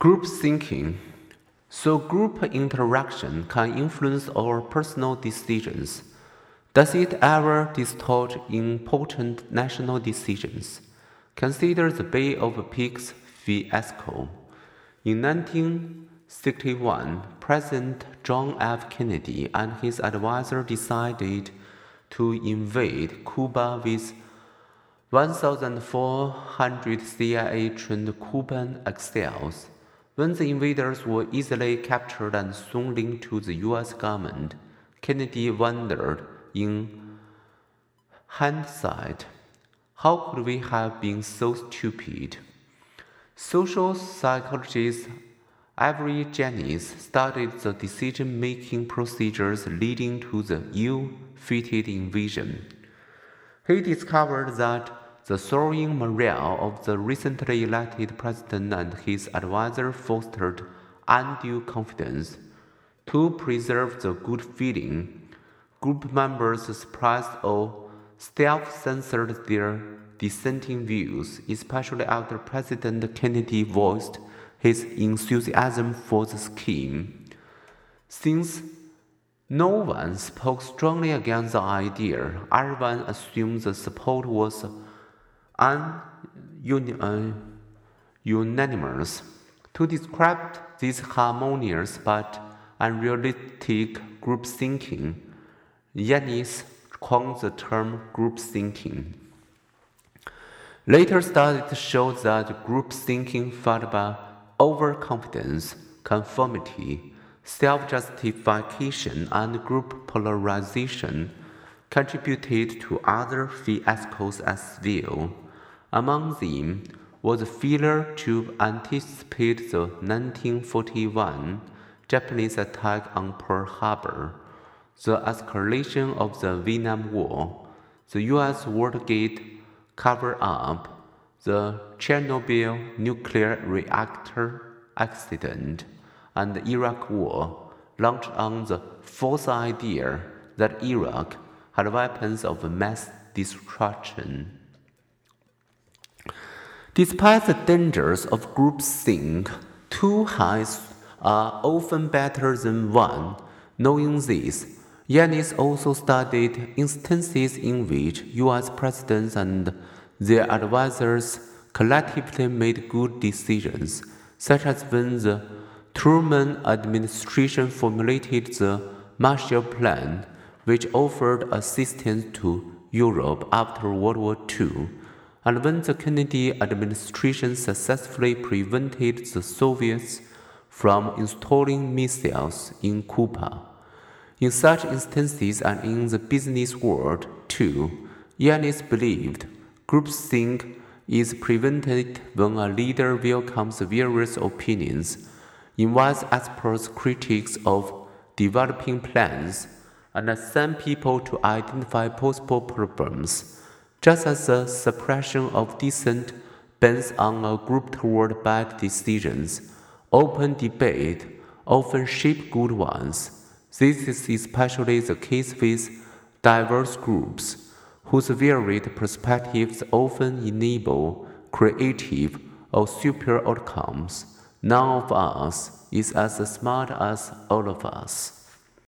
Group thinking. So, group interaction can influence our personal decisions. Does it ever distort important national decisions? Consider the Bay of Pigs fiasco. In 1961, President John F. Kennedy and his advisor decided to invade Cuba with 1,400 CIA trained Cuban exiles. When the invaders were easily captured and soon linked to the US government, Kennedy wondered in hindsight how could we have been so stupid? Social psychologist Irving Janis studied the decision making procedures leading to the ill fated invasion. He discovered that the soaring morale of the recently elected president and his advisor fostered undue confidence. To preserve the good feeling, group members suppressed or self censored their dissenting views, especially after President Kennedy voiced his enthusiasm for the scheme. Since no one spoke strongly against the idea, everyone assumed the support was un, uh, unanimous. To describe this harmonious but unrealistic group thinking, Janis coined the term group thinking. Later studies showed that group thinking followed by overconfidence, conformity, self justification, and group polarization contributed to other fiascos as well. Among them was a failure to anticipate the 1941 Japanese attack on Pearl Harbor, the escalation of the Vietnam War, the US Watergate cover up, the Chernobyl nuclear reactor accident, and the Iraq War, launched on the false idea that Iraq had weapons of mass destruction. Despite the dangers of groupthink, two hands are often better than one. Knowing this, Janis also studied instances in which US presidents and their advisors collectively made good decisions, such as when the Truman administration formulated the Marshall Plan, which offered assistance to Europe after World War II and when the Kennedy administration successfully prevented the Soviets from installing missiles in Cuba. In such instances and in the business world too, Janis believed groupthink is prevented when a leader welcomes various opinions, invites experts critics of developing plans, and sends people to identify possible problems just as the suppression of dissent bends on a group toward bad decisions, open debate often shapes good ones. This is especially the case with diverse groups, whose varied perspectives often enable creative or superior outcomes. None of us is as smart as all of us.